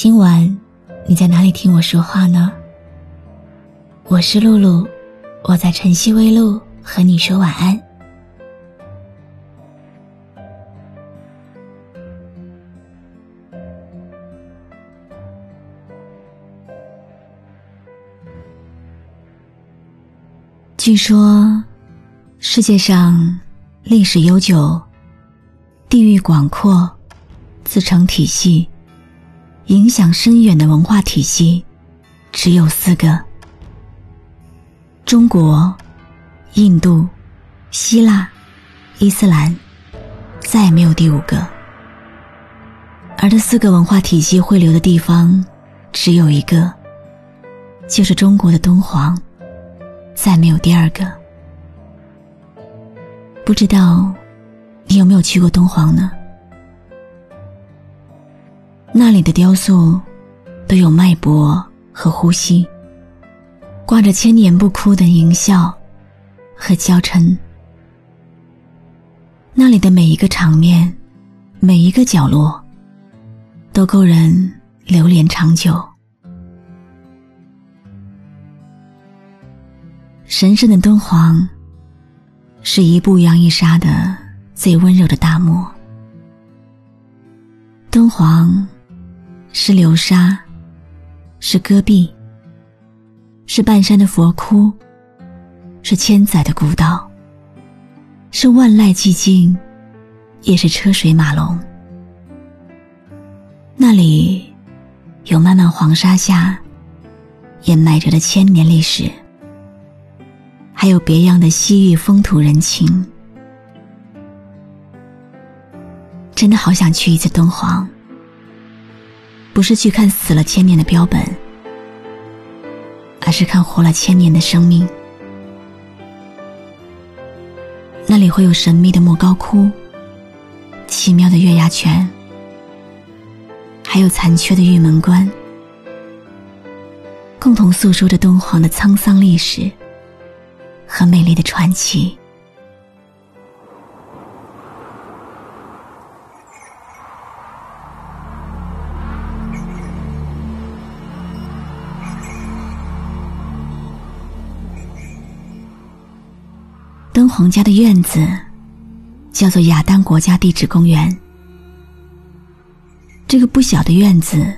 今晚你在哪里听我说话呢？我是露露，我在晨曦微露和你说晚安。据说，世界上历史悠久、地域广阔、自成体系。影响深远的文化体系，只有四个：中国、印度、希腊、伊斯兰，再也没有第五个。而这四个文化体系汇流的地方，只有一个，就是中国的敦煌，再没有第二个。不知道你有没有去过敦煌呢？那里的雕塑都有脉搏和呼吸，挂着千年不枯的淫笑和娇嗔。那里的每一个场面，每一个角落，都够人流连长久。神圣的敦煌，是一步洋一沙的最温柔的大漠。敦煌。是流沙，是戈壁，是半山的佛窟，是千载的古道，是万籁寂静，也是车水马龙。那里有漫漫黄沙下掩埋着的千年历史，还有别样的西域风土人情。真的好想去一次敦煌。不是去看死了千年的标本，而是看活了千年的生命。那里会有神秘的莫高窟、奇妙的月牙泉，还有残缺的玉门关，共同诉说着敦煌的沧桑历史和美丽的传奇。敦煌家的院子叫做雅丹国家地质公园。这个不小的院子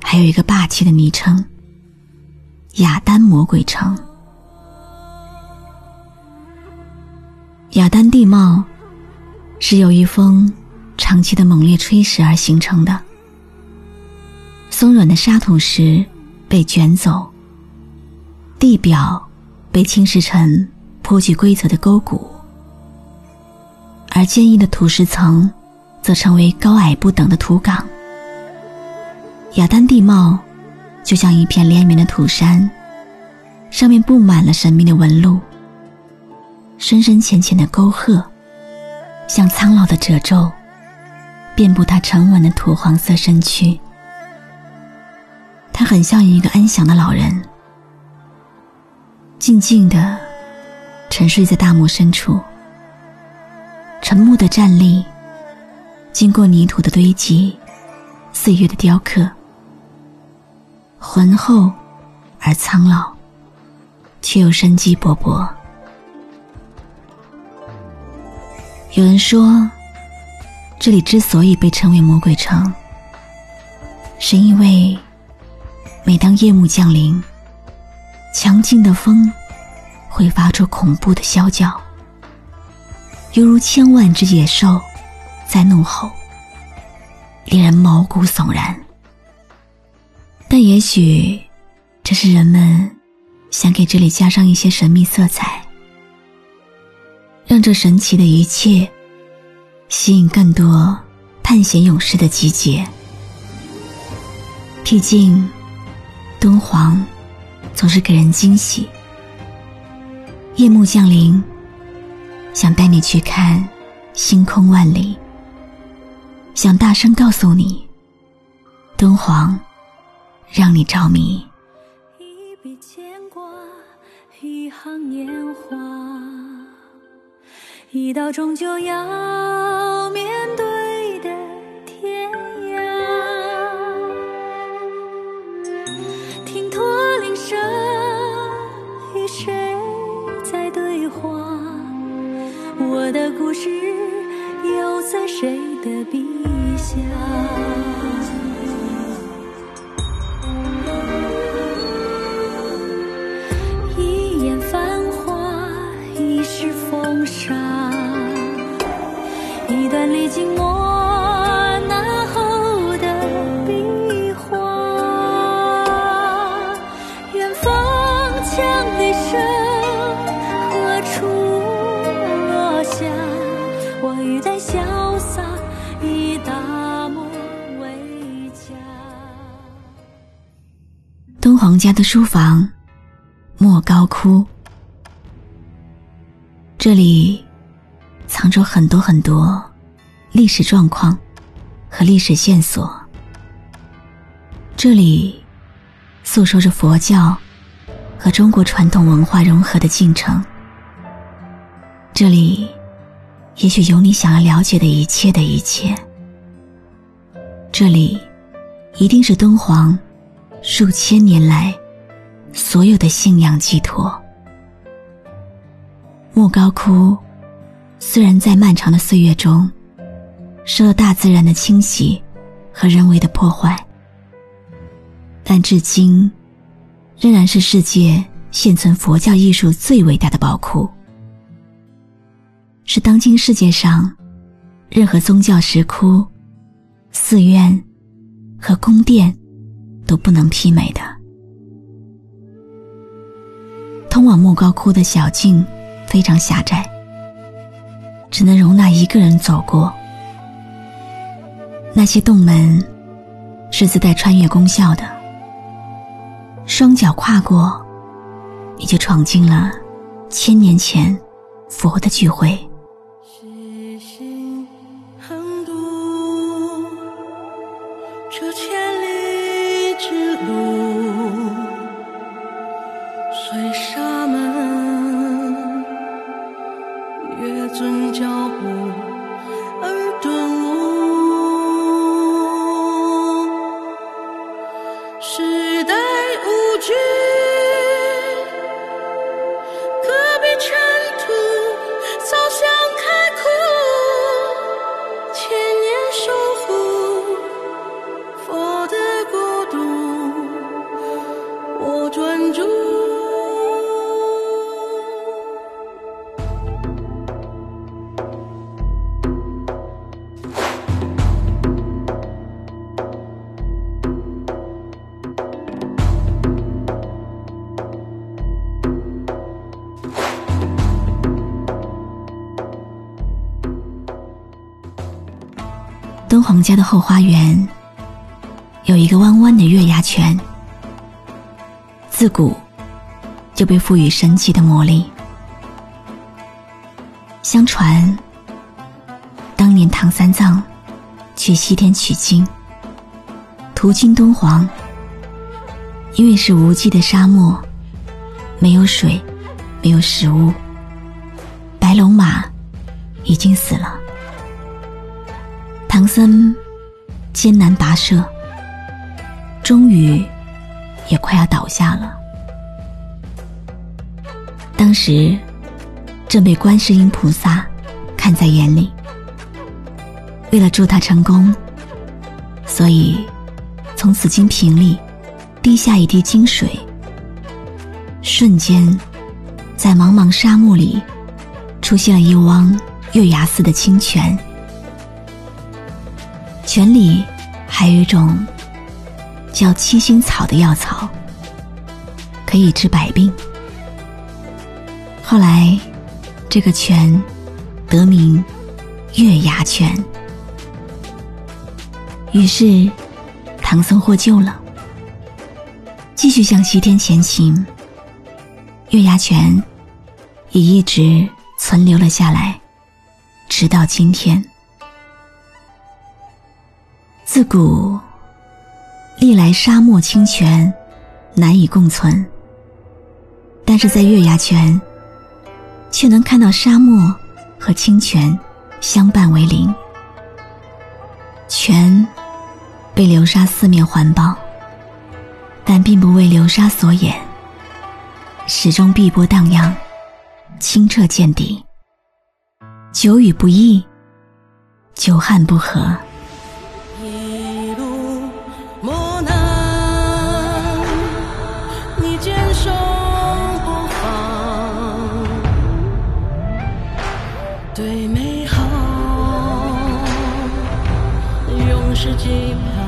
还有一个霸气的昵称——雅丹魔鬼城。雅丹地貌是由一风长期的猛烈吹蚀而形成的，松软的沙土石被卷走，地表被侵蚀成。颇具规则的沟谷，而坚硬的土石层则成为高矮不等的土岗。雅丹地貌就像一片连绵的土山，上面布满了神秘的纹路，深深浅浅的沟壑，像苍老的褶皱，遍布它沉稳的土黄色身躯。它很像一个安详的老人，静静的。沉睡在大漠深处，沉默的站立。经过泥土的堆积，岁月的雕刻，浑厚而苍老，却又生机勃勃。有人说，这里之所以被称为魔鬼城，是因为每当夜幕降临，强劲的风。会发出恐怖的啸叫，犹如千万只野兽在怒吼，令人毛骨悚然。但也许，这是人们想给这里加上一些神秘色彩，让这神奇的一切吸引更多探险勇士的集结。毕竟，敦煌总是给人惊喜。夜幕降临，想带你去看星空万里，想大声告诉你，敦煌让你着迷。一笔牵挂，一行年华，一道终究要的故事又在谁的笔下？我欲带潇洒，以大漠为家。敦煌家的书房，莫高窟。这里藏着很多很多历史状况和历史线索。这里诉说着佛教和中国传统文化融合的进程。这里也许有你想要了解的一切的一切。这里一定是敦煌数千年来所有的信仰寄托。莫高窟虽然在漫长的岁月中受了大自然的侵袭和人为的破坏，但至今仍然是世界现存佛教艺术最伟大的宝库，是当今世界上任何宗教石窟、寺院和宫殿都不能媲美的。通往莫高窟的小径非常狭窄，只能容纳一个人走过。那些洞门是自带穿越功效的，双脚跨过，你就闯进了千年前佛的聚会。敦煌家的后花园有一个弯弯的月牙泉，自古就被赋予神奇的魔力。相传，当年唐三藏去西天取经，途经敦煌，因为是无际的沙漠，没有水，没有食物，白龙马已经死了。唐僧艰难跋涉，终于也快要倒下了。当时正被观世音菩萨看在眼里，为了助他成功，所以从紫金瓶里滴下一滴金水，瞬间在茫茫沙漠里出现了一汪月牙似的清泉。泉里还有一种叫七星草的药草，可以治百病。后来，这个泉得名月牙泉。于是，唐僧获救了，继续向西天前行。月牙泉也一直存留了下来，直到今天。自古历来沙漠清泉难以共存，但是在月牙泉，却能看到沙漠和清泉相伴为邻。泉被流沙四面环抱，但并不为流沙所掩，始终碧波荡漾，清澈见底。久雨不易，久旱不和。永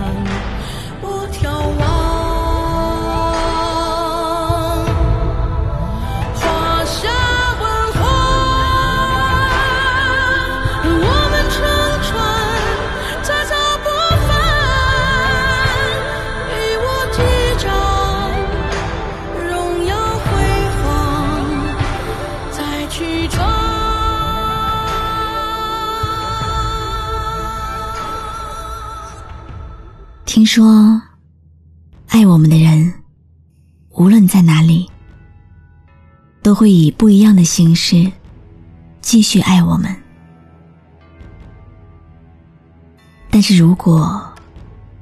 听说，爱我们的人，无论在哪里，都会以不一样的形式继续爱我们。但是如果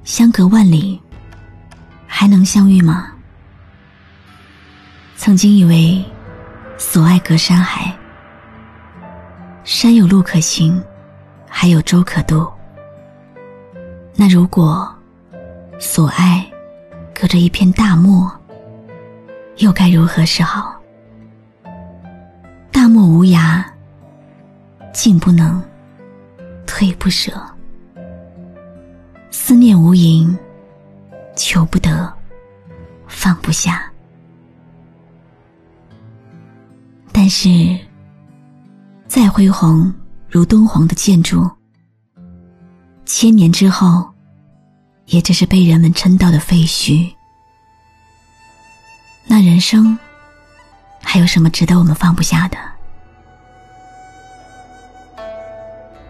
相隔万里，还能相遇吗？曾经以为所爱隔山海，山有路可行，还有舟可渡。那如果所爱隔着一片大漠，又该如何是好？大漠无涯，进不能，退不舍。思念无垠，求不得，放不下。但是，再恢宏如敦煌的建筑，千年之后，也只是被人们称道的废墟。那人生，还有什么值得我们放不下的？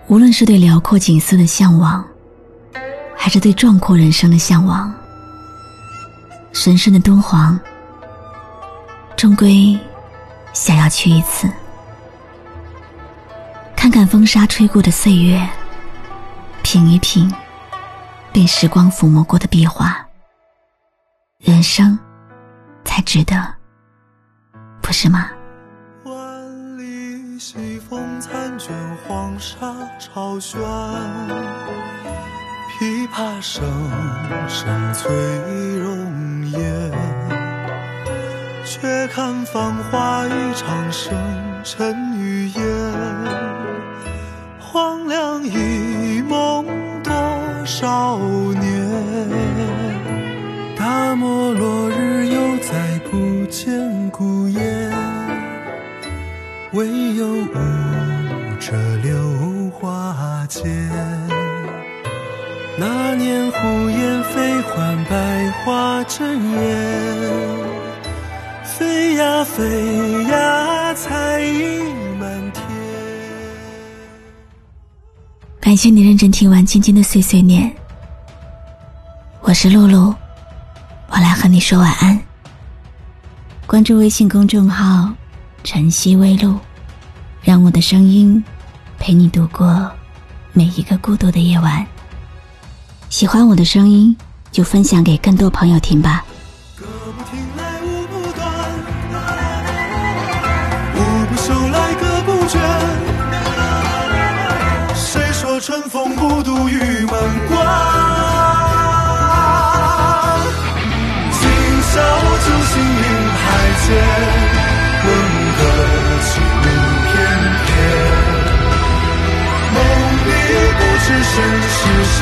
无论是对辽阔景色的向往，还是对壮阔人生的向往，神圣的敦煌，终归想要去一次，看看风沙吹过的岁月，品一品被时光抚摸过的壁画，人生才值得，不是吗？万里西风残卷，黄沙潮喧，琵琶声声催容颜。却看繁华一场生尘与烟，荒凉一梦少年？大漠落日又再不见孤雁，唯有舞着柳花间。那年胡言飞还百花争艳。飞呀飞呀，彩影感谢你认真听完今天的碎碎念，我是露露，我来和你说晚安。关注微信公众号“晨曦微露”，让我的声音陪你度过每一个孤独的夜晚。喜欢我的声音，就分享给更多朋友听吧。玉门关？今宵酒醒云海间，闻歌起舞翩翩。梦里不知身是谁，